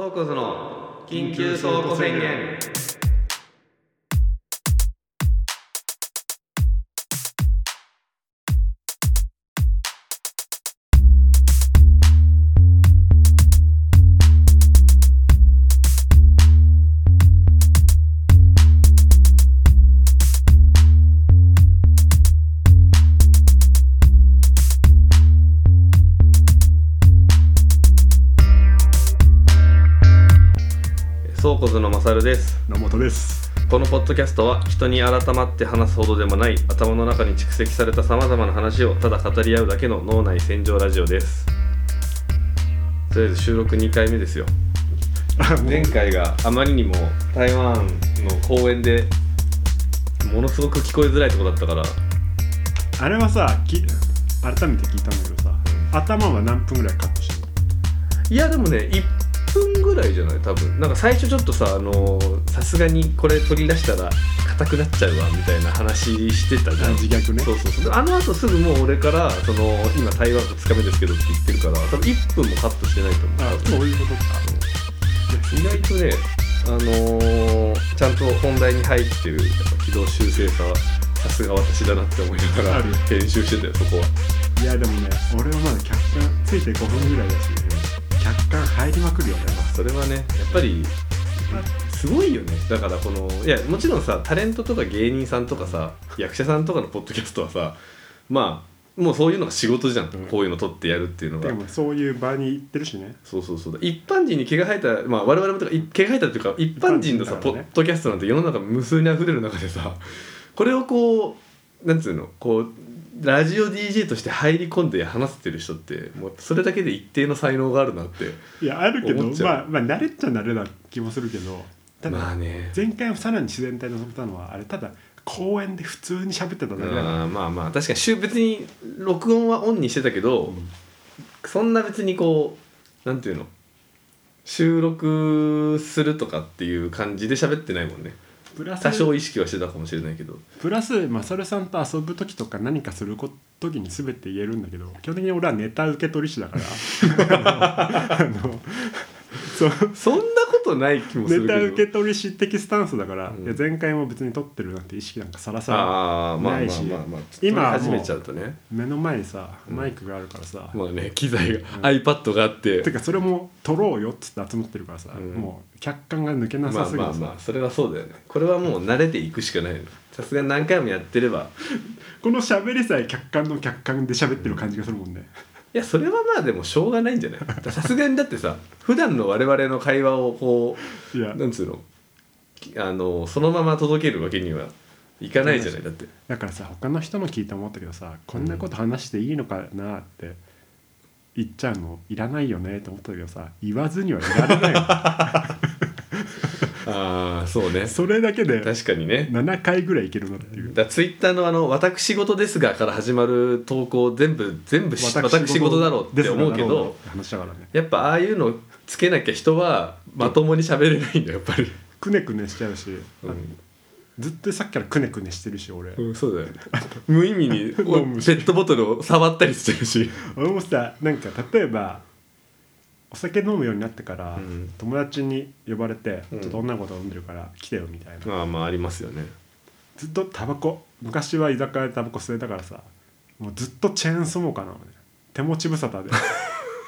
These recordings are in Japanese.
倉庫図の緊急倉庫宣言。このポッドキャストは人に改まって話すほどでもない頭の中に蓄積されたさまざまな話をただ語り合うだけの脳内洗浄ラジオです。とりあえず収録2回目ですよ。前回があまりにも台湾の公園でものすごく聞こえづらいとこだったから。あれはさき改めて聞いたんだけどさ、頭は何分ぐらいカットしてるいやでもね1分ぐらいじゃない？多分なんか最初ちょっとさあのさすがにこれ取り出したら硬くなっちゃうわみたいな話してたじゃん。自虐ねそうそうそう。であの後すぐもう俺からその今台湾2日目ですけどって言ってるから多分1分もカットしてないと思う。あそういうことか。意外とねあのーちゃんと本題に入ってるやっぱ軌道修正さはさすが私だなって思いながら編集してたよそこは。いやでもね俺はまだ客観ついて5分ぐらいだし、入りまくるよね。それはねやっぱりすごいよね。だからこのいやもちろんさタレントとか芸人さんとかさ役者さんとかのポッドキャストはさまあもうそういうのが仕事じゃん、こういうの撮ってやるっていうのが。でもそういう場に行ってるしね。そうそうそう。一般人に毛が生えたまあ我々もとかい毛が生えたっていうか一般人のさ、ポ一般人だからね。ッドキャストなんて世の中無数に溢れる中でさこれをこうなんつうのこうラジオ DJ として入り込んで話せてる人ってもうそれだけで一定の才能があるなっていやあるけどまあまあ慣れっちゃ慣れな気もするけどただ、まあね。前回さらに自然体に臨めたのはあれただ公園で普通に喋ってただけだから。まあまあ確かに別に録音はオンにしてたけど、そんな別にこうなんていうの収録するとかっていう感じで喋ってないもんねプラス多少意識はしてたかもしれないけど。プラスマサルさんと遊ぶ時とか何かするこ時に全て言えるんだけど基本的に俺はネタ受け取り師だから。あのそう。そんなことない気もするけど。ネタ受け取り師的スタンスだから、うん。いや前回も別に撮ってるなんて意識なんかさらさらああまあまあないしまあまあ今はもう撮り始めちゃうとね。目の前にさうん。マイクがあるからさ、まあね機材が、iPad があって。てかそれも撮ろうよっつって集まってるからさ、うん。もう客観が抜けなまあさすぎてさ、まあまあそれはそうだよね。これはもう慣れていくしかないのさすがに何回もやってれば。この喋りさえ客観の客観で喋ってる感じがするもんね、いやそれはまあでもしょうがないんじゃない？さすがにだってさ普段の我々の会話をこいや。うなんつうの？あのそのまま届けるわけにはいかないじゃない？だって。だからさ他の人の聞いて思ったけどさこんなこと話していいのかなって言っちゃうのいらないよねって思ったけどさ言わずにはいられない ああそうね。それだけで確かにね。7回ぐらいいけるなっていう。だツイッターのあの「私事ですが」から始まる投稿全部全部し私事だろうって思うけど話だからね。やっぱああいうのつけなきゃ人はまともに喋れないんだよやっぱり、くねくねしちゃうし、うん。ずっとさっきからくねくねしてるし俺、うん、そうだよね。無意味に ペットボトルを触ったりしてるし。俺もさなんか例えばお酒飲むようになってから、うん。友達に呼ばれて、うん。ちょっと女の子と飲んでるから来てよみたいな、まあまあありますよね。ずっとタバコ。昔は居酒屋でタバコ吸えたからさもうずっとチェーンスモーカーなのね手持ち無沙汰で。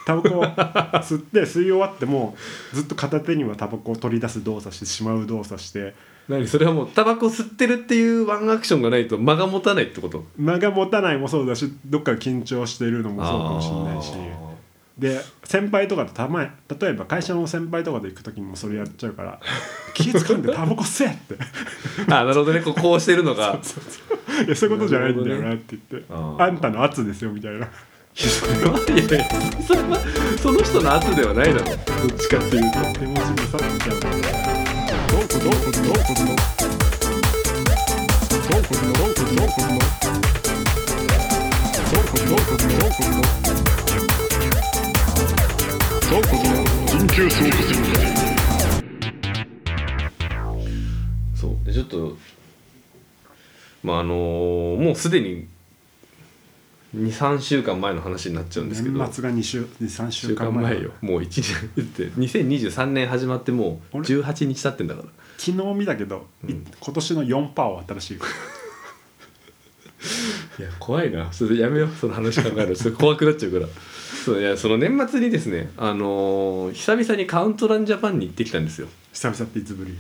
タバコを吸って吸い終わってもずっと片手にはタバコを取り出す動作してしまう動作して。何それはもうタバコ吸ってるっていうワンアクションがないと間が持たないってこと？間が持たないもそうだしどっか緊張してるのもそうかもしれないしで先輩とかとたまに例えば会社の先輩とかで行く時にもそれやっちゃうから 気使うんでタバコ吸えって。あーなるほどね。こうこうしてるのが。いやそういうことじゃないんだよなって言って、あー。あんたの圧ですよみたいな。それはいやいやそれはその人の圧ではないだろ。どっちかっていうと手持ち無沙汰しちゃうからどうこどうこどうこどうこどうこどうこどうこどうこどうこどうこどうこどうこ緊急走行そうでちょっとまああのーもうすでに23週間前の話になっちゃうんですけど。年末が2週3週週間間前前よもう1年って2023年始まってもうあれ？18日経ってんだから。昨日見たけど、いうん。今年の4%は新しい。いや怖いな。それやめよう。その話考える。のちょっと怖くなっちゃうからそういやその年末にですねあのー久々にカウントランジャパンに行ってきたんですよ。久々っていつぶり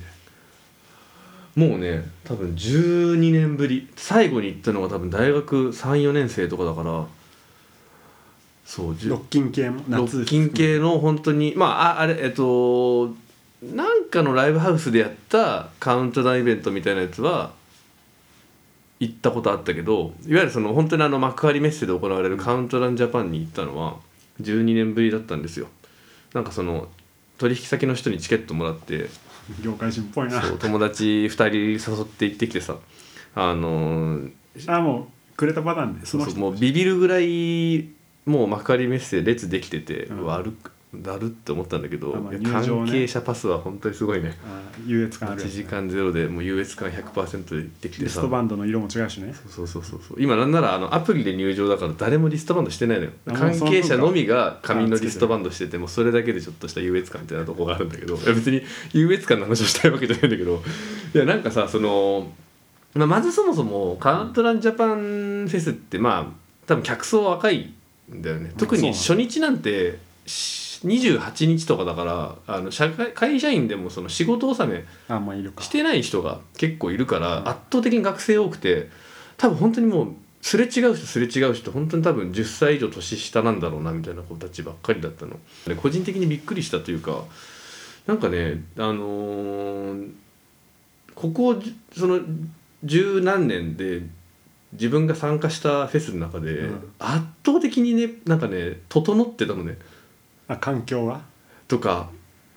もうね多分12年ぶり。最後に行ったのが多分大学34年生とかだから。そうじゅロッキン系もロッキン系の本当にまあああれえっとなんかのライブハウスでやったカウントダウンイベントみたいなやつは行ったことあったけどいわゆるその本当にあの幕張メッセで行われるカウントダウンジャパンに行ったのは12年ぶりだったんですよ。なんかその取引先の人にチケットもらって業界人っぽいな。友達2人誘って行ってきてさ。あのーあもうくれたパターンでそうそうもうビビるぐらいもう幕張メッセ列できてて、うん。うわ歩くだるって思ったんだけど、あまあね。関係者パスは本当にすごいね。あ優越感ある1やつ時間ゼロでもう優越感100%でできてさ。リストバンドの色も違うしね。そうそうそうそう。今なんならあのアプリで入場だから誰もリストバンドしてないのよ。あ関係者のみが紙のリストバンドしててもうそれだけでちょっとした優越感みたいなとこがあるんだけど。いや別に優越感の話をしたいわけじゃないんだけど。いやなんかさその、まあ、まずそもそもカウントランジャパンフェスってまあ多分客層は若いんだよね。特に初日なんてし28日とかだからあの社会会社員でもその仕事納めあまあいるか。してない人が結構いるから圧倒的に学生多くて多分本当にもうすれ違う人すれ違う人本当に多分10歳以上年下なんだろうなみたいな子たちばっかりだったの。で個人的にびっくりしたというかなんかねあのーここじその十何年で自分が参加したフェスの中でうん。圧倒的にねなんかね整ってたのねあ環境がとか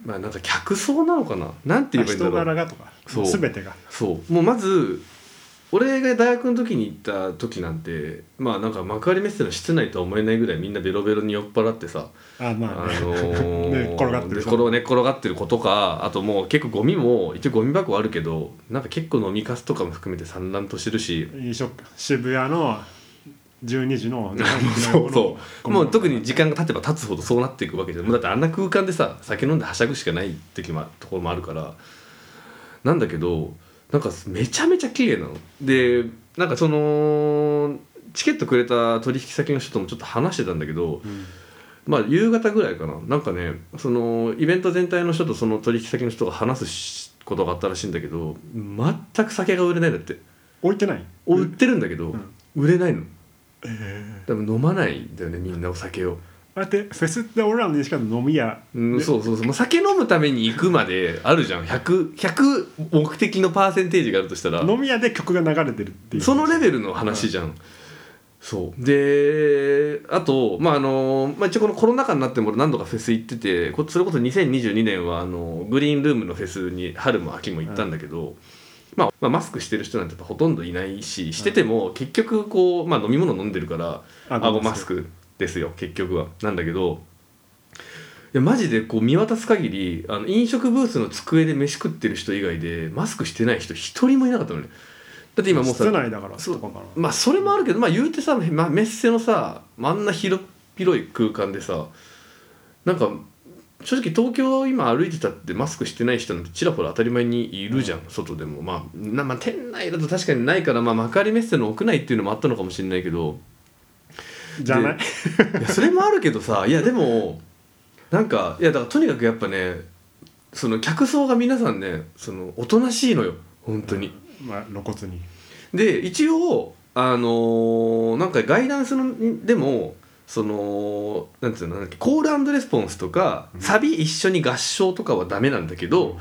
まあなんか客層なのかな？なんて言えばいいんだ人ろう。柄がとか？そう。全てが？そう。もうまず俺が大学の時に行った時なんてまあなんか幕張メッセの室内とは思えないぐらいみんなベロベロに酔っ払ってさあまあね。あのー ね転がってる寝っ転がってる子とかあともう結構ゴミも一応ゴミ箱はあるけどなんか結構飲みかすとかも含めて散乱としてるし飲食渋谷の12時のそうそう。もう特に時間が経てば経つほどそうなっていくわけじゃん。もうだってあんな空間でさ酒飲んではしゃぐしかない時もところもあるから。なんだけどなんかめちゃめちゃ綺麗なの。でなんかそのチケットくれた取引先の人ともちょっと話してたんだけどうん。まあ夕方ぐらいかな。なんかねそのイベント全体の人とその取引先の人が話すしことがあったらしいんだけど全く酒が売れないんだって。置いてない？売ってるんだけど、ん。売れないのえ多分飲まないんだよねみんなお酒を。あれってフェスって俺らの認識だと飲み屋。うん、そうそうそう、まあ、酒飲むために行くまであるじゃん。100, 100目的のパーセンテージがあるとしたら。飲み屋で曲が流れてるっていう。そのレベルの話じゃん、そう。であとまああの、まあ、一応このコロナ禍になっても俺何度かフェス行っててこそれこそ2022年はあのグリーンルームのフェスに春も秋も行ったんだけど、まあ、まあマスクしてる人なんてほとんどいないししてても結局こう、まあ、飲み物飲んでるから顎マスクですよ結局は。なんだけどいやマジでこう見渡す限りあの飲食ブースの机で飯食ってる人以外でマスクしてない人一人もいなかったのね。だって今もうさまあそれもあるけどまあ言うてさ、まあ、メッセのさあんな広広い空間でさなんか正直東京今歩いてたってマスクしてない人なんてちらほら当たり前にいるじゃん、外でも。まあな、まあ、店内だと確かにないから、まあ、幕張メッセの屋内っていうのもあったのかもしれないけど。じゃない？いやそれもあるけどさいやでもなんかいやだからとにかくやっぱねその客層が皆さんねそのおとなしいのよ本当に。まあ露骨に。で一応あのーなんかガイダンスのでもそのなんていうのコールレスポンスとか、うん。サビ一緒に合唱とかはダメなんだけど、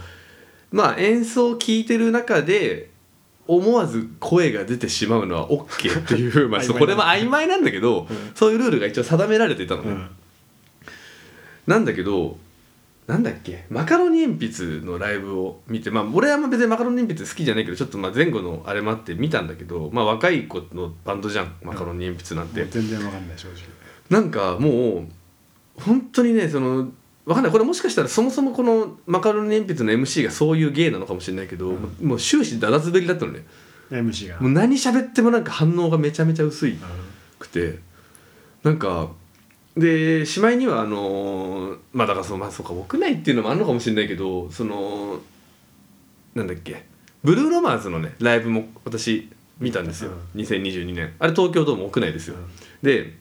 まあ演奏を聴いてる中で思わず声が出てしまうのは OK っていうまあこれも曖昧なんだけど、うん。そういうルールが一応定められていたのね、うん。なんだけどなんだっけマカロニ鉛筆のライブを見てまあ俺は別にマカロニ鉛筆好きじゃないけどちょっとまあ前後のあれもあって見たんだけどまあ若い子のバンドじゃんマカロニ鉛筆なんて、もう全然わかんない正直なんかもう本当にねそのわかんない。これもしかしたらそもそもこのマカロニ鉛筆の MC がそういう芸なのかもしれないけど、うん。もう終始ダダ滑りだったのね。MC が。もう何喋ってもなんか反応がめちゃめちゃ薄いうん。くてなんかでしまいにはあのまあだからそのまあそうか屋内っていうのもあるのかもしれないけどそのなんだっけ。ブルーロマンズのねライブも私見たんですよ、2022年。あれ東京ドーム屋内ですよ、で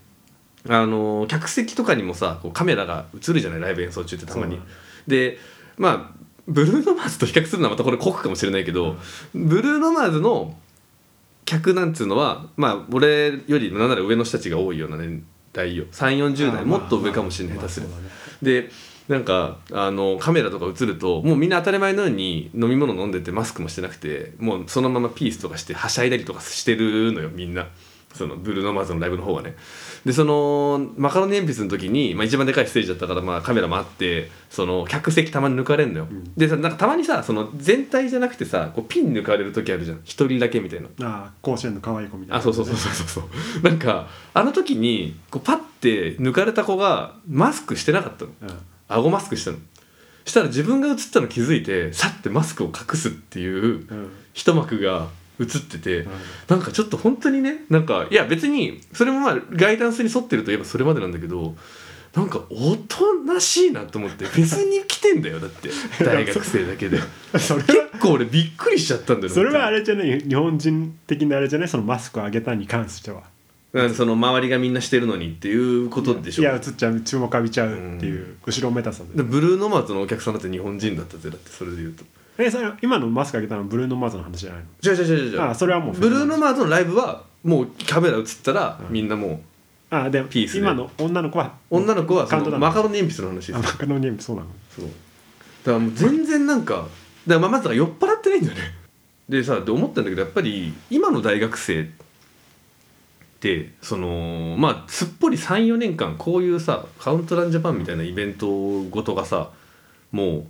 あの客席とかにもさこうカメラが映るじゃないライブ演奏中ってたまに。でまあブルーノマーズと比較するのはまたこれ酷かもしれないけど、ブルーノマーズの客なんつうのはまあ俺よりなんなら上の人たちが多いような年代よ3 4 0代もっと上かもしれない下手する。でなんかあのカメラとか映るともうみんな当たり前のように飲み物飲んでてマスクもしてなくてもうそのままピースとかしてはしゃいだりとかしてるのよみんなそのブルーノマーズのライブの方はね。でそのマカロニ鉛筆の時に、まあ、一番でかいステージだったから、まあ、カメラもあってその客席たまに抜かれんのよ、でさなんかたまにさその全体じゃなくてさこうピン抜かれる時あるじゃん。一人だけみたいな。ああ甲子園の可愛い子みたいな。あそうそうそうそうそうそう。なんかあの時にこうパッて抜かれた子がマスクしてなかったの。うん。顎マスクしたの。したら自分が映ったの気づいてさってマスクを隠すっていううん。一幕が映ってて、うん。なんかちょっと本当にねなんかいや別にそれもまあガイダンスに沿ってるといえばそれまでなんだけどなんかおとなしいなと思ってフェスに来てんだよだって。大学生だけで。結構俺びっくりしちゃったんだよねそれはあれじゃない？日本人的なあれじゃない？そのマスクを上げたに関しては。うんその周りがみんなしてるのにっていうことでしょ。いや映っちゃう。注目浴びちゃうっていう後ろめたさで。でブルーノマーズのお客さんだって日本人だったぜだってそれで言うとえそれ今のマスク上げたのはブルーノ・マーズの話じゃないの？じゃじゃじゃじゃあ。それはもうブルーノマーズのライブはもうカメラ映ったらみんなもあでピースで。今の女の子はう女の子はそカウントダウン。のマカロニ鉛筆の話ですあマカロニそうなの？そう。だからもう全然なんかだからまあまずは酔っ払ってないんだよね。でさで思ったんだけどやっぱり今の大学生ってそのまあすっぽり34年間こういうさカウントダウンジャパンみたいなイベントごとがさもう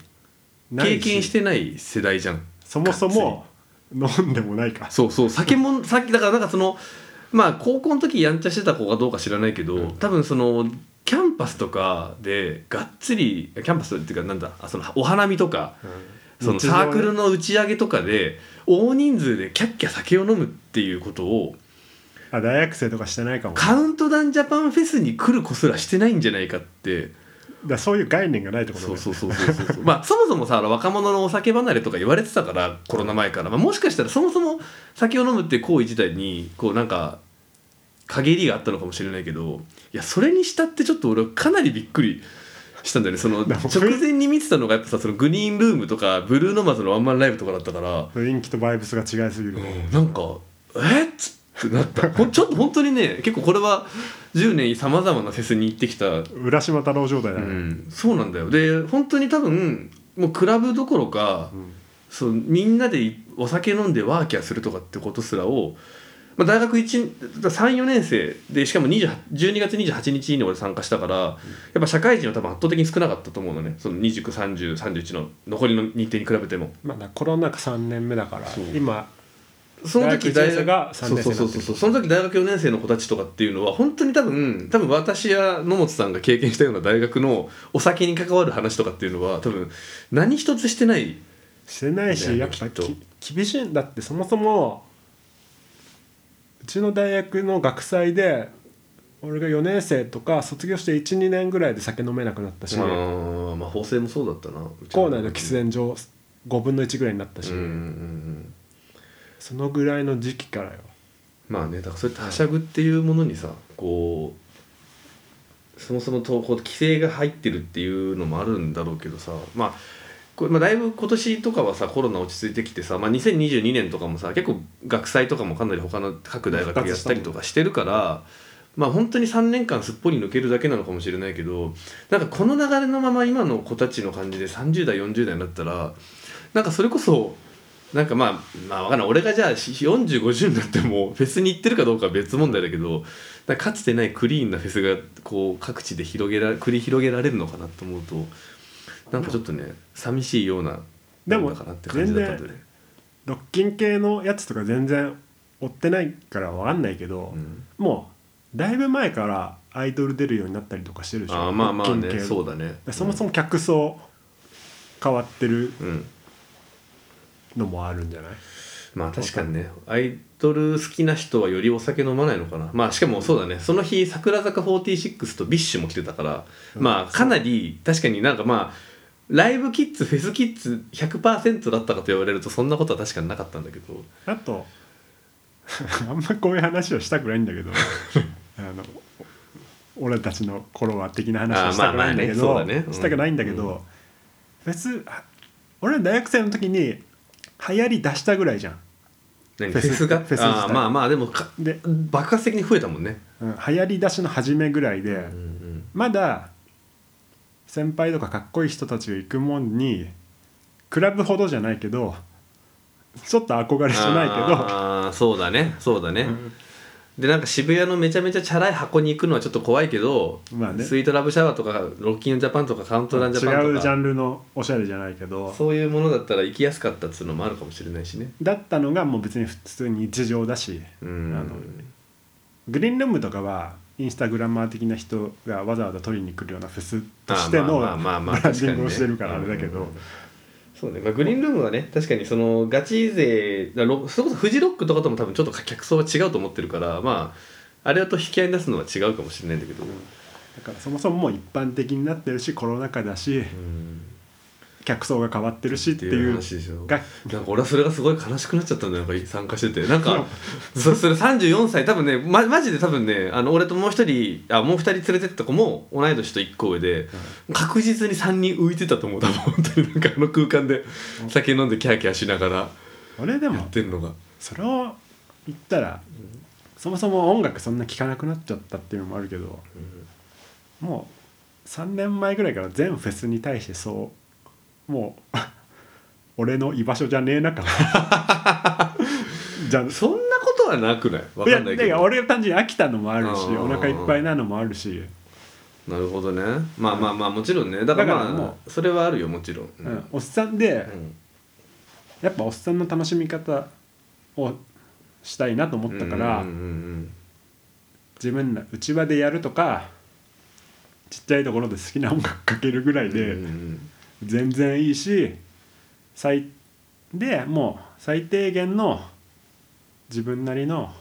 経験しててない世代じゃん。そもそも飲んでもないか。そうそう。酒もさっきだからなんかそのまあ高校の時やんちゃしてた子かどうか知らないけど、多分そのキャンパスとかでがっつりキャンパスっていうかなんだあそのお花見とか、そのサークルの打ち上げとかで大人数でキャッキャ酒を飲むっていうことをあ大学生とかしてないかもカウントダウンジャパンフェスに来る子すらしてないんじゃないかってらそういう概念がないってことだよそうそうそうそうそう。まあそもそもさ若者のお酒離れとか言われてたからコロナ前から、まあ、もしかしたらそもそも酒を飲むっていう行為自体にこうなんか陰りがあったのかもしれないけどいやそれにしたってちょっと俺はかなりびっくりしたんだよね。その直前に見てたのがやっぱさそのグリーンルームとかブルーノマーズのワンマンライブとかだったから、雰囲気とバイブスが違いすぎる、なんかえっつってなった。ちょっと本当にね結構これは10年さまざまなフェスに行ってきた。浦島太郎状態だね、うん、そうなんだよ。で本当に多分もうクラブどころか、ん。そうみんなでお酒飲んでワーキャーするとかってことすらを、まあ、大学34年生でしかも28 12月28日に俺参加したから、やっぱ社会人は多分圧倒的に少なかったと思うのね。その293031の残りの日程に比べても。まだコロナ禍3年目だからそう。今その時大学一年生がそう3年生そうそうそうその時大学4年生の子たちとかっていうのは本当に多分多分私や野本さんが経験したような大学のお酒に関わる話とかっていうのは多分何一つしてない。してないしねやっぱ厳しい。んだってそもそもうちの大学の学祭で俺が4年生とか卒業して12年ぐらいで酒飲めなくなったし、まあまあ法制もそうだったな校内の喫煙所5分の1ぐらいになったし、うんうんうんそのぐらいの時期からよ。まあねだからそうやってはしゃぐっていうものにさこうそもそもとこう規制が入ってるっていうのもあるんだろうけどさまあこれまあだいぶ今年とかはさコロナ落ち着いてきてさ、まあ、2022年とかもさ結構学祭とかもかなり他の各大学やったりとかしてるからまあ本当に3年間すっぽり抜けるだけなのかもしれないけどなんかこの流れのまま今の子たちの感じで30代40代になったらなんかそれこそなんかまあまあわかんない。俺がじゃあ4050になってもフェスに行ってるかどうかは別問題だけどかかつてないクリーンなフェスがこう各地で広げら繰り広げられるのかなと思うとなんかちょっとね寂しいようなでもなんだかなって感じだったんで。ね。ロッキン系のやつとか全然追ってないから分かんないけど、うん。もうだいぶ前からアイドル出るようになったりとかしてるでしょ。あーまあまあね。そうだね。でそもそも客層変わってるうんのもあるんじゃない？まあ確かにね。アイドル好きな人はよりお酒飲まないのかな。まあしかもそうだね。その日櫻坂46と BiSH も来てたから、まあかなり確かになんかまあライブキッズフェスキッズ100%だったかと言われるとそんなことは確かになかったんだけど。あと あんまこういう話はしたくないんだけど あの俺たちの頃は的な話はしたくないんだけどあまあまあねそうだね。うん。したくないんだけど、うん。フェスあ俺大学生の時に流行り出したぐらいじゃん。何？フェスが？フェスああまあまあでもかで、爆発的に増えたもんね、うん、流行り出しの初めぐらいで、うんうん、まだ先輩とかかっこいい人たちが行くもんにクラブほどじゃないけどちょっと憧れじゃないけどああそうだねそうだね、でなんか渋谷のめちゃめちゃチャラい箱に行くのはちょっと怖いけど、まあね。スイートラブシャワーとかロッキンジャパンとかカウントダウンジャパンとか違うジャンルのおしゃれじゃないけど。そういうものだったら行きやすかったっつうのもあるかもしれないしね。だったのがもう別に普通に日常だしうん。あのグリーンルームとかはインスタグラマー的な人がわざわざ取りに来るようなフェスとしてのブあまあまあまあまあランディングをしてるからあれだけど。確かにねそうね、まあ、グリーンルームはね確かにそのガチ勢だロそれこそフジロックとかとも多分ちょっと客層は違うと思ってるからまああれと引き合いに出すのは違うかもしれないんだけど、だからそもそももう一般的になってるしコロナ禍だし。うん客層が変わってるしっていうなんか俺はそれがすごい悲しくなっちゃったんだよなんか参加してて。なんかそそれ34歳多分ねまマジで多分ねあの俺ともう一人あもう二人連れてった子も同い年と1個上で、確実に3人浮いてたと思う多分。本当になんかあの空間で酒飲んでキャーキャーしながらや俺でもってんのが。それを言ったらそもそも音楽そんな聴かなくなっちゃったっていうのもあるけどもう3年前ぐらいから全フェスに対してそうもう俺の居場所じゃねえな感じゃそんなことはなくない？わいやかんないけど。だから俺単純に飽きたのもあるしうんお腹いっぱいなのもあるし、なるほどね。まあまあまあもちろんね。だからまあもそれはあるよもちろん、ううん。おっさんでうん。やっぱおっさんの楽しみ方をしたいなと思ったから、うんうんうん自分ら内輪でやるとかちっちゃいところで好きな音楽かけるぐらいうんでうんうん全然いいし最でもう最低限の自分なりの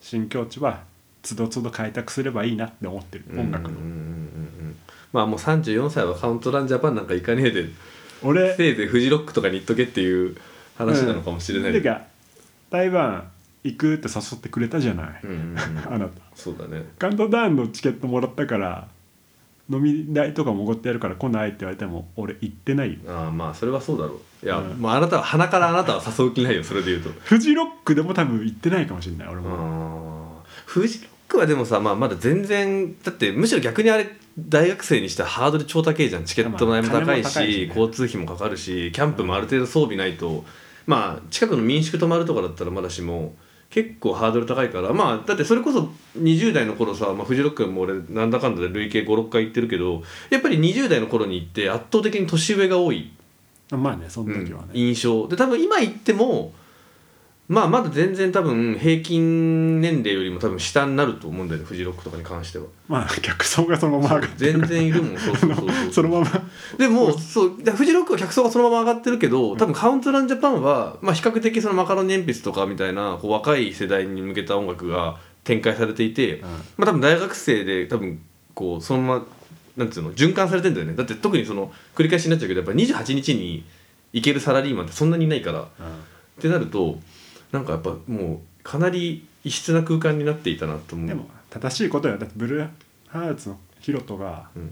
新境地はつどつど開拓すればいいなって思ってる音楽のうんうんうんうん。うんまあもう34歳はカウントダウンジャパンなんか行かねえで俺せいぜいフジロックとかに行っとけっていう話なのかもしれない、てか台湾行くって誘ってくれたじゃない、うんうんうん。あなた。そうだね。カウントダウンのチケットもらったから飲み代とかもおごってやるから来ないって言われても俺行ってないよ。ああまあそれはそうだろう。いや、うん。まああなたは鼻からあなたは誘う気ないよそれで言うと。フジロックでも多分行ってないかもしれない俺も、フジロックはでもさ、まあ、まだ全然だってむしろ逆にあれ大学生にしてはハードル超高いじゃん。チケットの代も高いまあ金も高いししね。交通費もかかるしキャンプもある程度装備ないと、まあ近くの民宿泊まるとかだったらまだしも結構ハードル高いからまあだってそれこそ20代の頃さ、まあ、フジロックも俺なんだかんだで累計56回行ってるけどやっぱり20代の頃に行って圧倒的に年上が多い。まあねその時はね、印象。で多分今言ってもまあまだ全然多分平均年齢よりも多分下になると思うんだよねフジロックとかに関しては。まあ客層がそのまま上がって全然いるもんそうそうそうそう。そのまま。でもそうでフジロックは客層がそのまま上がってる けど多分カウントダウンジャパンは、まあ、比較的そのマカロニ鉛筆とかみたいなこう若い世代に向けた音楽が展開されていて、まあ多分大学生で多分こうそのままなんていうの循環されてんだよね。だって特にその繰り返しになっちゃうけどやっぱ28日に行けるサラリーマンってそんなにいないから。ってなるとなんかやっぱもうかなり異質な空間になっていたなと思う。でも正しいことよ。だってブルーハーツのヒロトがうん、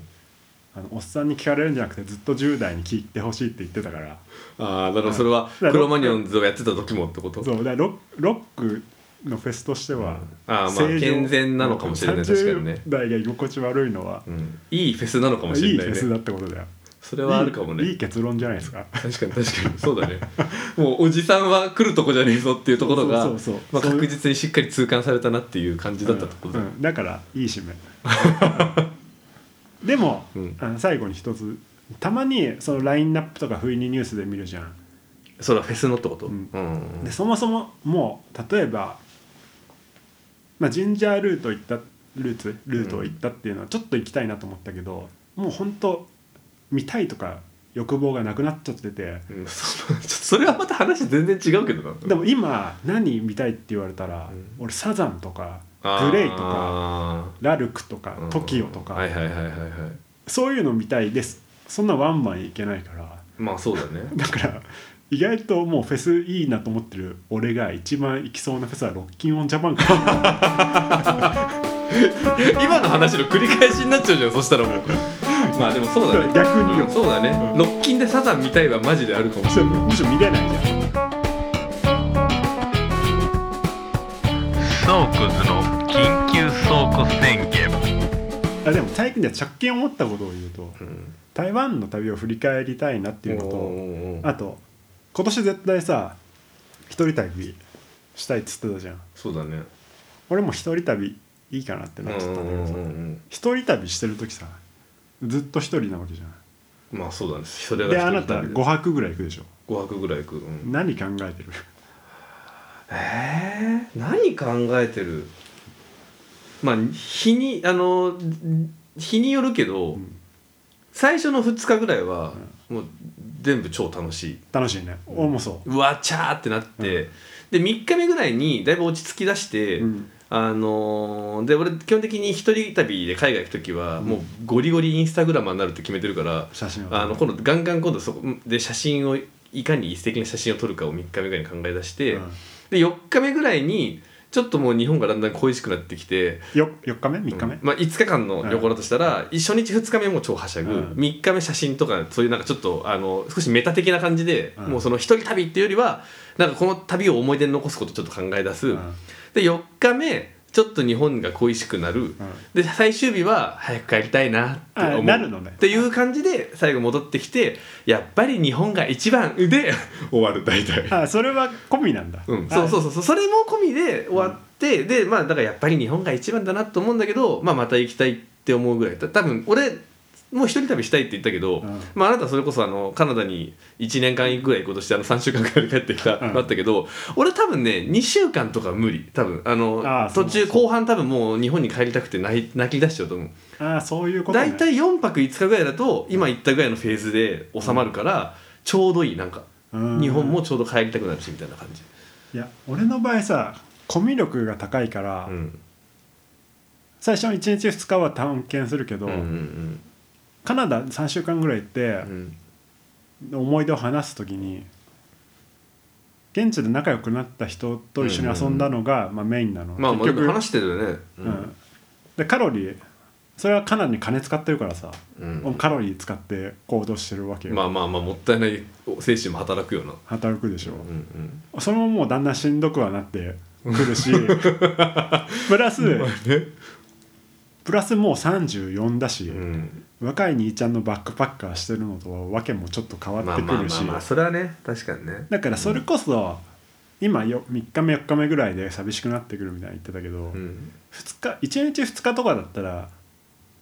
あのおっさんに聞かれるんじゃなくてずっと10代に聞いてほしいって言ってたから。ああだからそれはうんクロマニオンズをやってた時もってこと？そう。だロロックのフェスとしては、ああまあ健全なのかもしれない。確かにね。30代が居心地悪いのは、うん、いいフェスなのかもしいいれないね。フェスだってことだよそれはあるかもね。いい結論じゃないですか。確かに確かに。そうだね。もうおじさんは来るとこじゃねえぞっていうところが確実にしっかり痛感されたなっていう感じだったってことだ、うん。うん。だからいい締め。でも、うん。あの最後に一つたまにそのラインナップとか不意にニュースで見るじゃん。それはフェスのってこと、うん。うんでそもそももう例えば、まあ、ジンジャールート行ったルーツルートを行ったっていうのはちょっと行きたいなと思ったけど、もう本当見たいとか欲望がなくなっちゃってて。うん。それはまた話全然違うけどな。でも今何見たいって言われたら、うん。俺サザンとかグレイとかあラルクとかー TOKIO とか、はいはいはいはいはい。そういうの見たいです。そんなワンマンいけないから。まあそうだね。だから意外ともうフェスいいなと思ってる俺が一番行きそうなフェスはロッキンオンジャパンか 今の話の繰り返しになっちゃうじゃんそしたらもうまあでもそうだね。逆によ。うん。そうだね、うん。ロッキンでサザン見たいはマジであるかもしそれれない。むしろ見れないじゃんソークズの緊急倉庫宣言。あでも最近では直近思ったことを言うとうん。台湾の旅を振り返りたいなっていうのとあと今年絶対さ一人旅したいっつってたじゃん。そうだね。俺も一人旅いいかなってなっちゃったんだけどさ。一人旅してる時さずっと一人なわけじゃんまあそうだね。それがであなた一人旅5泊ぐらい行くでしょ。5泊ぐらい行く、うん。何考えてる？えー、何考えてる？まあ日にあの日によるけど、ん。最初の2日ぐらいは、もう全部超楽しい。楽しいね。俺もそう。わちゃーってなって、で3日目ぐらいにだいぶ落ち着きだして、うんあのーで俺基本的に一人旅で海外行く時は、もうゴリゴリインスタグラマーになるって決めてるから写真をあの今度ガンガン今度そこで写真をいかに一石な写真を撮るかを3日目ぐらいに考え出して、うん。で4日目ぐらいにちょっともう日本がだんだん恋しくなってきて、よ4日目？3日目、まあ、5日間の旅行だとしたら、初日2日目も超はしゃぐ、うん。3日目写真とかそういうなんかちょっとあの少しメタ的な感じで、うん。もうその一人旅っていうよりはなんかこの旅を思い出に残すことをちょっと考え出す、うんで4日目ちょっと日本が恋しくなる、で最終日は早く帰りたいなって思う。あなるのね。っていう感じで最後戻ってきてやっぱり日本が一番で終わる大体。あそれは込みなんだ、うん、そうそううそう。それも込みで終わって、でまあだからやっぱり日本が一番だなと思うんだけど、まあ、また行きたいって思うぐらいた。多分俺もう一人旅したいって言ったけど、うん。まあ、あなたそれこそあのカナダに1年間ぐらい行こうとしてあの3週間ぐらいで帰ってきた、うん。だったけど俺多分ね2週間とか無理。多分あの途中後半多分もう日本に帰りたくて泣き出しちゃうと思う。あそういうこと、ね、大体4泊5日ぐらいだと今言ったぐらいのフェーズで収まるから、ちょうどいいなんか。うん。日本もちょうど帰りたくなるしみたいな感じ。いや俺の場合さコミュ力が高いから、うん。最初の1日2日は探検するけど、うんうんカナダ3週間ぐらい行って思い出を話す時に現地で仲良くなった人と一緒に遊んだのが、まあ、メインなの、まあまあ結局、話してるよね。ううん。でカロリーそれはかなり金使ってるからさ、うん。カロリー使って行動してるわけよ、まあまあまあもったいない精神も働くよな。働くでしょ、うんうん。それももうだんだんしんどくはなってくるし プラスプラスもう34だし、うん若い兄ちゃんのバックパッカーしてるのとはわけもちょっと変わまあってくるし。それはね確かにね。だからそれこそ、今よ3日目4日目ぐらいで寂しくなってくるみたいに言ってたけど、うん。2日1日2日とかだったら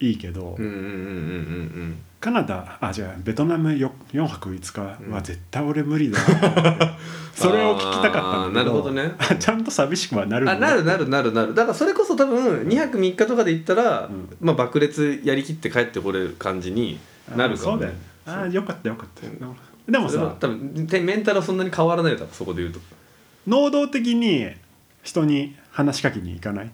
いいけど、うんうんうんうんうんカナダあ違うベトナム 4, 4泊5日は絶対俺無理だな。と思ってそれを聞きたかったんだけど。なるほどね。あ ちゃんと寂しくはなるうん。あなるなるなるなる。だからそれこそ多分2泊3日とかで行ったら、うん。まあ爆裂やりきって帰ってこれる感じになるかもそうだよ。ねあーよかったよかったでもさそれは多分てメンタルはそんなに変わらないよ多分そこで言うと。能動的に人に話しかけに行かない？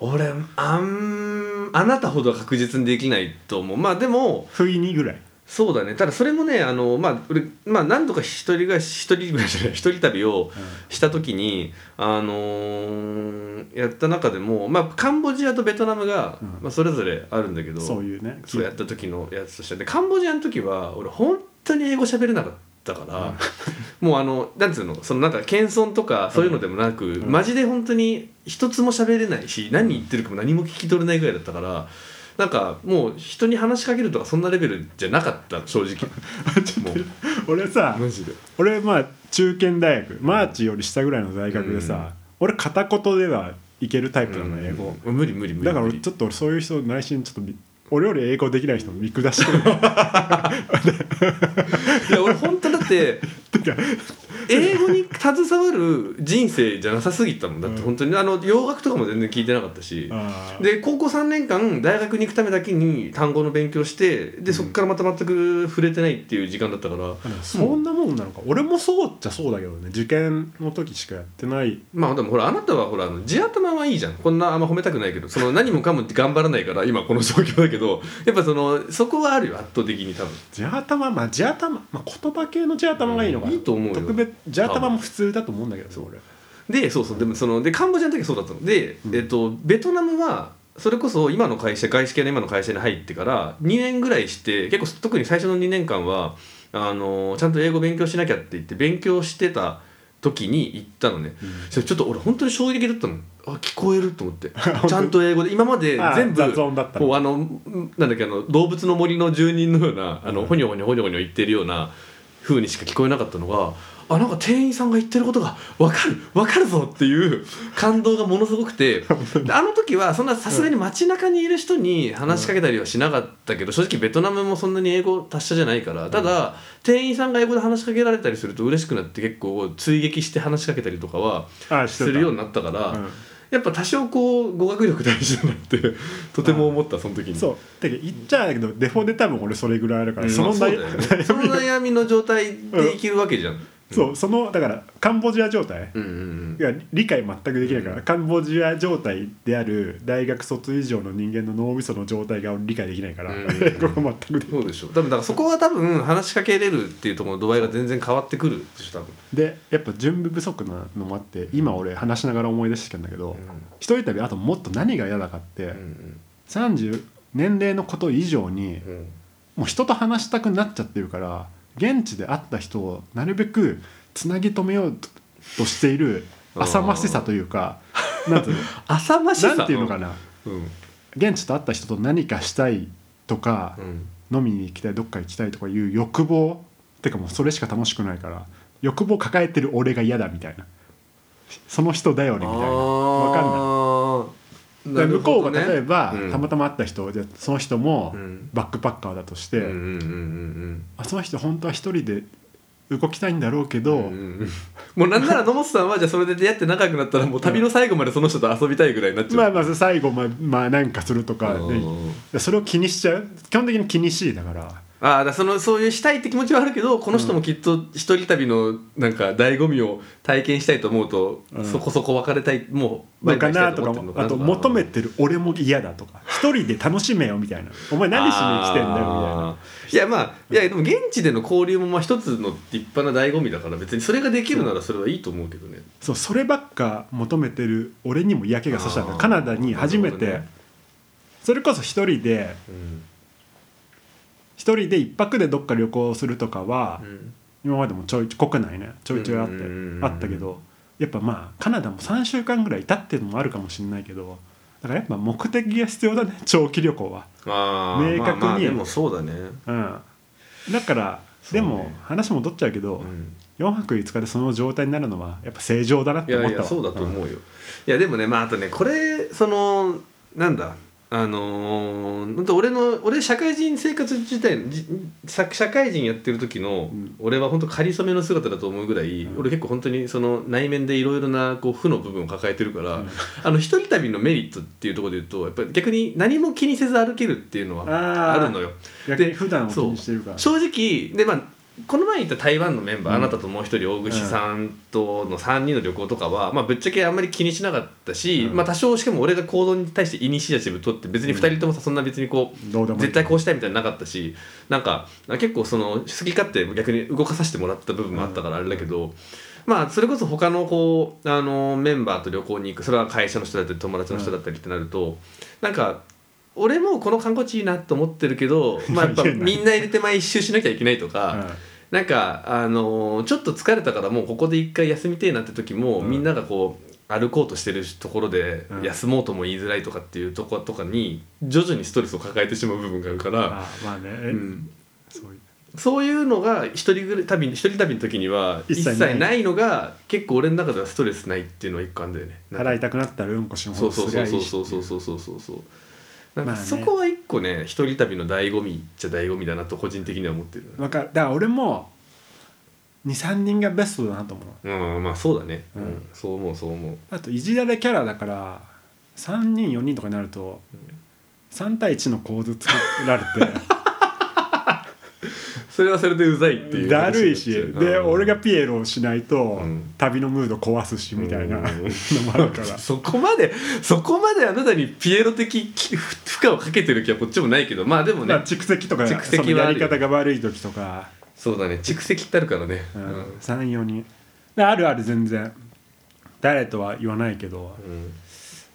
俺あんあなたほどは確実にできないと思う。まあでも不意にぐらい。そうだね。ただそれもねあのまあ俺まあ何度か一人暮らし一人暮らしじゃない一人旅をした時にあのーやった中でもまあカンボジアとベトナムが、うん。まあ、それぞれあるんだけどそういうねそうやった時のやつとして。でカンボジアの時は俺本当に英語喋れなかったから、もうあのなんつうのそのなんか謙遜とかそういうのでもなく、ん。マジで本当に一つも喋れないし何言ってるかも何も聞き取れないぐらいだったからなんかもう人に話しかけるとかそんなレベルじゃなかった正直。俺さ俺まあ中堅大学マーチより下ぐらいの大学でさ、俺片言ではいけるタイプなの英語、うん。無理無理無理だからちょっと俺そういう人内心ちょっとび俺より英語できない人見下してる。いや俺本って 英語に携わる人生じゃなさすぎたもん。だってうん。本当にあの洋楽とかも全然聞いてなかったし。で高校3年間大学に行くためだけに単語の勉強してでそこからまた全く触れてないっていう時間だったから、あでもそんなもんなのか、俺もそうっちゃそうだけどね。受験の時しかやってない。まあでもほらあなたはほら地頭はいいじゃん。こんなあんま褒めたくないけど。その何もかもって頑張らないから今この状況だけど。やっぱそのそこはあるよ。圧倒的に多分。地頭まあ地頭、まあ、言葉系の地頭がいいのかな、いいと思うよ。特別地頭も普通だと思うんだけどそう。俺。でそうそう。でもそのでカンボジアの時はそうだったの。で、うん。えっとベトナムはそれこそ今の会社外資系の今の会社に入ってから2年ぐらいして結構特に最初の2年間はあのちゃんと英語勉強しなきゃって言って勉強してた時に行ったのね、それちょっと俺本当に衝撃だったの。あ聞こえると思って。ちゃんと英語で今まであ全部雑音だったの。こうあのんなんだっけあの動物の森の住人のようなあの、うん。ほにょほにょほにょほにょ言ってるような風にしか聞こえなかったのがあなんか店員さんが言ってることが分かる分かるぞっていう感動がものすごくてで あの時はそんなさすがに街中にいる人に話しかけたりはしなかったけど正直ベトナムもそんなに英語達者じゃないからただ店員さんが英語で話しかけられたりすると嬉しくなって結構追撃して話しかけたりとかはあするようになったから。うん。やっぱ多少こう語学力大事だなってとても思ったその時に。そう。だけど言っちゃうけどデフォで多分俺それぐらいあるから、うんそのまあその悩み悩みの状態で生きるわけじゃん、そうそのだからカンボジア状態うんうんうん。いや理解全くできないから、カンボジア状態である大学卒以上の人間の脳みその状態が理解できないから、うん。英語が全くそうでしょ。多分だからそこは多分話しかけれるっていうところの度合いが全然変わってくるでしょ多分。でやっぱ準備不足なのもあって今俺話しながら思い出してきたんだけど、一人旅あともっと何が嫌だかって、うんうん。30年齢のこと以上にうんうん。もう人と話したくなっちゃってるから現地で会った人をなるべくつなぎ止めようとしている浅ましさというかなんていう 浅ましなんていうのかな。うん。現地と会った人と何かしたいとかう、ん。飲みに行きたいどっか行きたいとかいう欲望てかもうそれしか楽しくないから欲望抱えてる俺が嫌だみたいな。その人頼りみたいな。わかんないんで向こうが例えば、うん。たまたま会った人でその人もうん。バックパッカーだとして、あその人本当は一人で動きたいんだろうけど、うんもうなんなら野本さんはじゃあそれで出会って仲良くなったらもう旅の最後までその人と遊びたいぐらいになっちゃう。まあまあ最後まあまあなんかするとかうんうんでそれを気にしちゃう。基本的に気にしいだからああだそのそういうしたいって気持ちはあるけどこの人もきっと一人旅のなんか醍醐味を体験したいと思うと、うん。そこそこ別れたいもうのかなとかバイバイしたい思ってるのかな。あと求めてる俺も嫌だとか 一人で楽しめよみたいな。お前何しに来てんだよみたいな。いやまあいやでも現地での交流もまあ一つの立派な醍醐味だから別にそれができるならそれはいいと思うけどね。そうそればっか求めてる俺にも嫌気がさしたんだ。カナダに初めて、ね。それこそ一人でうん一人で一泊でどっか旅行するとかは、うん。今までもちょい国内ねちょいちょいあって、あったけどやっぱまあカナダも3週間ぐらいいたっていうのもあるかもしれないけどだからやっぱ目的が必要だね長期旅行は。明確に。まあまあでもそうだね。うん。だから、でも話戻っちゃうけど、うん。4泊5日でその状態になるのはやっぱ正常だなっいて思ったわ。やいやそうだと思うよ、いやでもねまああとねこれそのなんだあのー、俺の俺社会人生活自体じ社社会人やってる時の、ん。俺は本当仮初めの姿だと思うぐらい、うん。俺結構本当にその内面でいろいろなこう負の部分を抱えてるから、うん。あの一人旅のメリットっていうところで言うとやっぱり逆に何も気にせず歩けるっていうのはあるのよ。逆に普段を気にしてるから。正直でまあこの前行った台湾のメンバー、うん。あなたともう一人大串さんとの3人の旅行とかは、まあ、ぶっちゃけあんまり気にしなかったし、うん。まあ、多少しかも俺が行動に対してイニシアチブ取って別に2人ともさそんな別にこう、絶対こうしたいみたいなのなかったしなんか結構その好き勝手逆に動かさせてもらった部分もあったからあれだけど、まあそれこそ他のこうあのメンバーと旅行に行くそれは会社の人だったり友達の人だったりってなると、なんか俺もこの観光地いいなと思ってるけど、まあ、やっぱみんな入れて前一周しなきゃいけないとか、なんかあのーちょっと疲れたからもうここで一回休みてえなって時も、うん。みんながこう歩こうとしてるところでうん。休もうとも言いづらいとかっていうとことかに徐々にストレスを抱えてしまう部分があるから、あまあね、うん、そういう。のが一人ぐ旅一人旅の時には一一切ないのが結構俺の中ではストレスないっていうのは一個あるんだよね。払いたくなったらうんこしんほそうそうそうそうそうそうそうそうそうなんかそこは一個ね一人旅の醍醐味っちゃ醍醐味だなと個人的には思ってる。わかる。だから俺も23人がベストだなと思う。うんまあそうだね、ううんんそう思うそう思う。あといじられキャラだから3人4人とかになると3対1の構図作られてそれはそれでうざいっていうだるいしで俺がピピエロをしないとうん。旅のムード壊すしみたいなうんのもあるから。そこまでそこまであなたにピエロ的き負荷をかけてる気はこっちもないけど。まあでもね。まあ蓄積とか蓄積やり方が悪い時とか、そうだね。蓄積ってあるからね。ううん。ん、34人であるある全然。誰とは言わないけど。うん。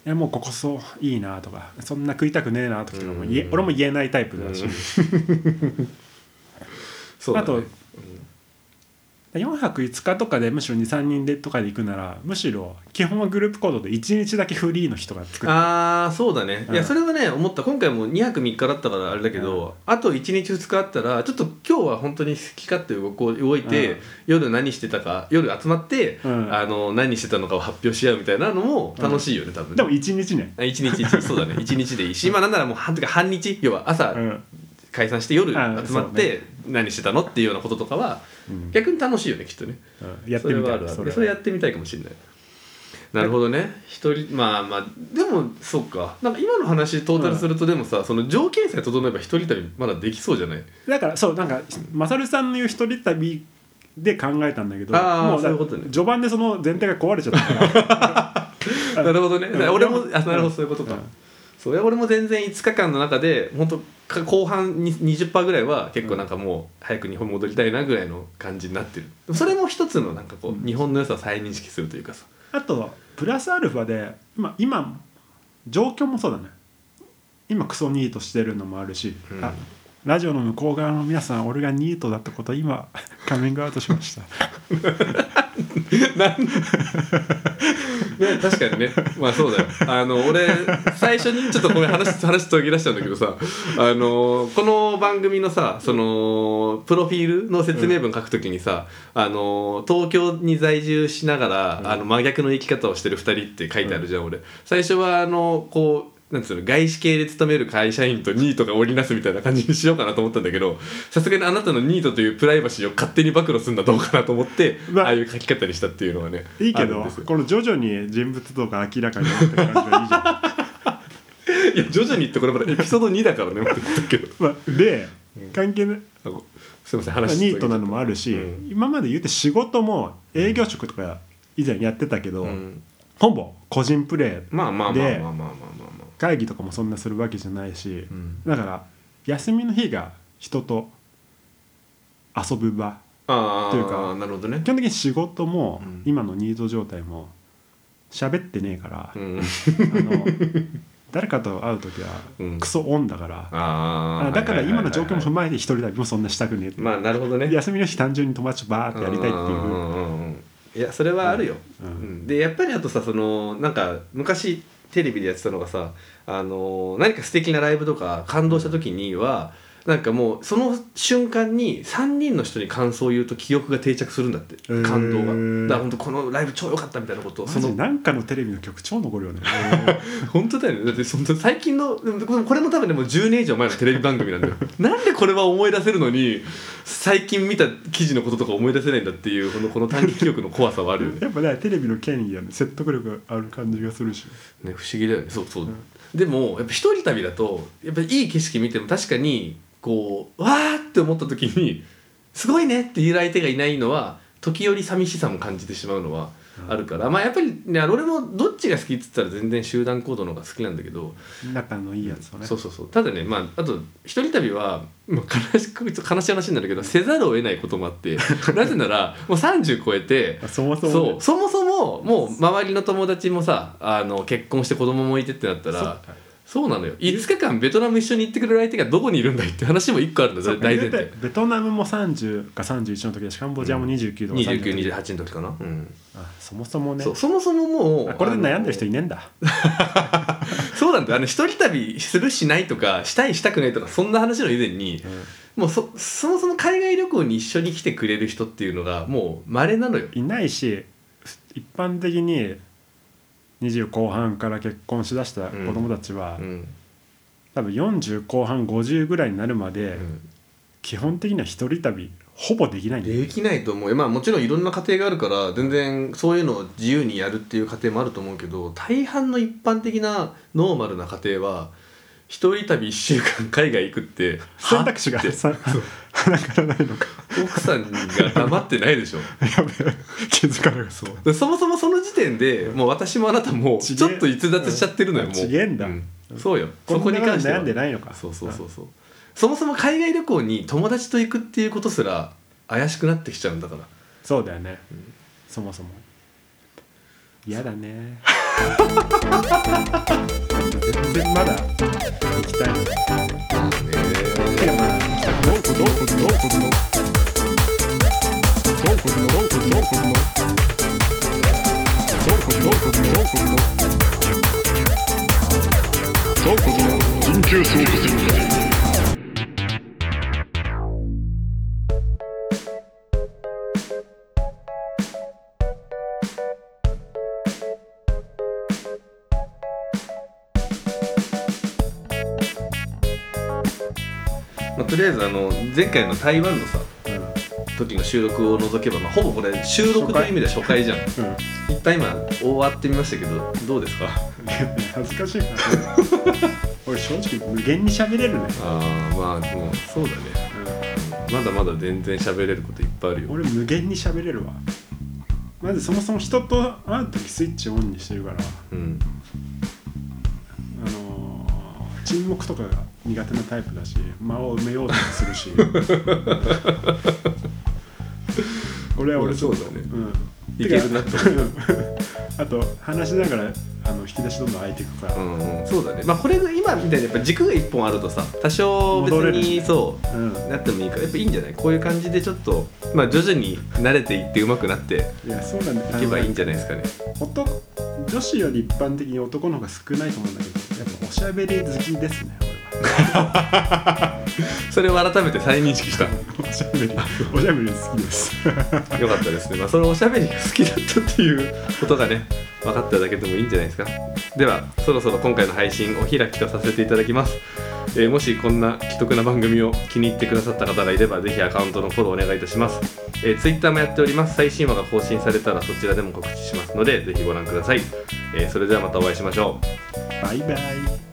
いやもうここそういいなとか。そんな食いたくねえなとかもうん。俺も言えないタイプだし、そうだね。あと4泊5日とかでむしろ23人でとかで行くならむしろ基本はグループ行動で1日だけフリーの人が作って。ああそうだね、うん。いやそれはね思った。今回も2泊3日だったからあれだけど、あと1日2日あったらちょっと今日は本当に好き勝手動こう動いて、うん。夜何してたか夜集まって、うん。あの何してたのかを発表し合うみたいなのも楽しいよね多分ね。でも1日ね、あ一日一日。そうだね。一日でいいしまあなんならもう半てか半日要は朝うん。解散して夜あ集まって何してたのっていうようなこととかはうん。逆に楽しいよねきっとね。うん。やってみたいそれそれやってみたいかもしれない。なるほどね。一人まあまあでもそうか。なんか今の話トータルするとでもさ、その条件さえ整えば一人旅まだできそうじゃない？だからそうなんかマサルさんの言う一人旅で考えたんだけどもうだそういうことね。序盤でその前提が壊れちゃったから。なるほどね。うん。俺もうん。あなるほどそういうことか、うんそう俺も全然5日間の中で本当か後半に20%ぐらいは結構なんかもう早く日本に戻りたいなぐらいの感じになってる。それも一つのなんかこう、日本の良さを再認識するというかさ。あとプラスアルファで今今状況もそうだね。今クソニートしてるのもあるし、うん。あラジオの向こう側の皆さん俺がニートだってこと今 カミングアウトしましたね、確かにね。まあそうだよ。あの俺最初にちょっとこれ話話途切らしちゃうんだけどさあのこの番組のさそのプロフィールの説明文書くときにさ、あの東京に在住しながら、あの真逆の生き方をしてる2人って書いてあるじゃん、俺。最初はあのこうなんつうの外資系で勤める会社員とニートが織りなすみたいな感じにしようかなと思ったんだけどさすがにあなたのニートというプライバシーを勝手に暴露するのはどうかなと思って、まあああいう書き方にしたっていうのはねいいけどこの徐々に人物像が明らかになってる感じがいいじゃん。いや徐々にってこれまだエピソード2だからね まあ、で関係ないあごすいませんまあ話ニートなのもあるし、うん。今まで言って仕事も営業職とか以前やってたけど、うん。ほぼ個人プレーまあまあまあまあまあまあまあ。ま会議とかもそんなするわけじゃないし、あ、うん、だから休みの日が人と遊ぶ場というかなるほどね。基本的に仕事もうん。今のニート状態も喋ってねえから、うん。あの 誰かと会う時はうん。クソオンだから、ああだから今の状況も踏ままえて一人旅もそんなしたくねえまあなるほどね。休みの日単純に友達とバーってやりたいっていうんんうんうん。いやそれはあるよ、うん。うん。でやっぱりあとさそのなんか昔テレビでやってたのがさあの何か素敵なライブとか感動した時には、なんかもうその瞬間に3人の人に感想を言うと記憶が定着するんだって感動が。だから本当このライブ超良かったみたいなこと。をそのなんかのテレビの曲超残るよね。本当だよね。だってその最近のでもこれも多分でも10年以上前のテレビ番組なんだよ。なんでこれは思い出せるのに最近見た記事のこととか思い出せないんだっていうこのこの短期記憶の怖さはあるよね。やっぱねテレビの権威やね。説得力ある感じがするし。ね不思議だよね。そうそう、でもやっぱ一人旅だとやっぱいい景色見ても確かにこうわーって思った時にすごいねって言う相手がいないのは時折寂しさも感じてしまうのはあるから、まあやっぱりね俺もどっちが好きっつったら全然集団行動の方が好きなんだけど、仲のいいやつをね。そうそうそう。ただねまああと一人旅は、まあ、悲しく悲しい話になるけどせざるを得ないこともあって なぜならもう30超えてあそもそもね。そう。そもそももう周りの友達もさあの結婚して子供もいてってなったらかそうなのよ。5日間ベトナム一緒に行ってくれる相手がどこにいるんだいって話も一個あるんだ大前提。ベトナムも30か31の時だしカンボジアも29とか30 2928の時かな、うん。あそもそもね。そもそももうあこれで悩んでる人あいねえんだ。の そうなんだよ。あの一人旅するしないとかしたいしたくないとかそんな話の以前にもうそそもそも海外旅行に一緒に来てくれる人っていうのがもう稀なのよ。いないし一般的に20後半から結婚しだした子供たちは、うん。多分40後半50ぐらいになるまで、うん。基本的には一人旅ほぼできないできないと思う。よまあもちろんいろんな家庭があるから全然そういうのを自由にやるっていう家庭もあると思うけど大半の一般的なノーマルな家庭は一人旅1週間海外行くって選択肢が鼻からないのか。奥さんが黙ってないでしょ。やべえ気づかなかった。そう。でそもそもその時点でもう私もあなたもちょっと逸脱しちゃってるのよ、うん。もう。ちげえんだ。そうよ。そこに関しては。悩んでないのか。そうそうそうそう。そもそも海外旅行に友達と行くっていうことすら怪しくなってきちゃうんだから。そうだよね、そもそも。嫌だね全然まだ行きたいのてかまあ行きたくないどうこどうこどうこどうこどうこどうこどうこどうこどうこどうこどうこどうこどうこ緊急走行戦まあ、とりあえずあの前回の台湾のさ時の収録を除けば、まあ、ほぼこれ収録という意味では初回じゃん。うん、うん。一旦今終わってみましたけどどうですか？恥ずかしいな。俺正直無限に喋れるね、ああまあもうそうだね。まだまだ全然喋れることいっぱいあるよ。俺無限に喋れるわ。まずそもそも人と会う時スイッチオンにしてるから。うん。あのー沈黙とかが苦手なタイプだし間を埋めようともするし。俺は俺ちょっとそうだね。うん。いけるなって思うあと話しながらあの引き出しどんどん開いていくから、うんうんそうだね。まあこれが今みたいにやっぱ軸が一本あるとさ多少別にそううん。なってもいいからやっぱいいんじゃない？こういう感じでちょっとまあ徐々に慣れていって上手くなっていやそうなんだ。いけばいいんじゃないですかね。男女子より一般的に男の方が少ないと思うんだけどやっぱおしゃべり好きですね それを改めて再認識した。俺は。おしゃべりおしゃべり好きです。よかったですね、まあ、そのおしゃべりが好きだったっていうことがね分かっただけでもいいんじゃないですか。ではそろそろ今回の配信お開きとさせていただきます、えーもしこんな既得な番組を気に入ってくださった方がいればぜひアカウントのフォローお願いいたします、えー、Twitter もやっております。最新話が更新されたらそちらでも告知しますのでぜひご覧ください、えーそれではまたお会いしましょう。バイバイ。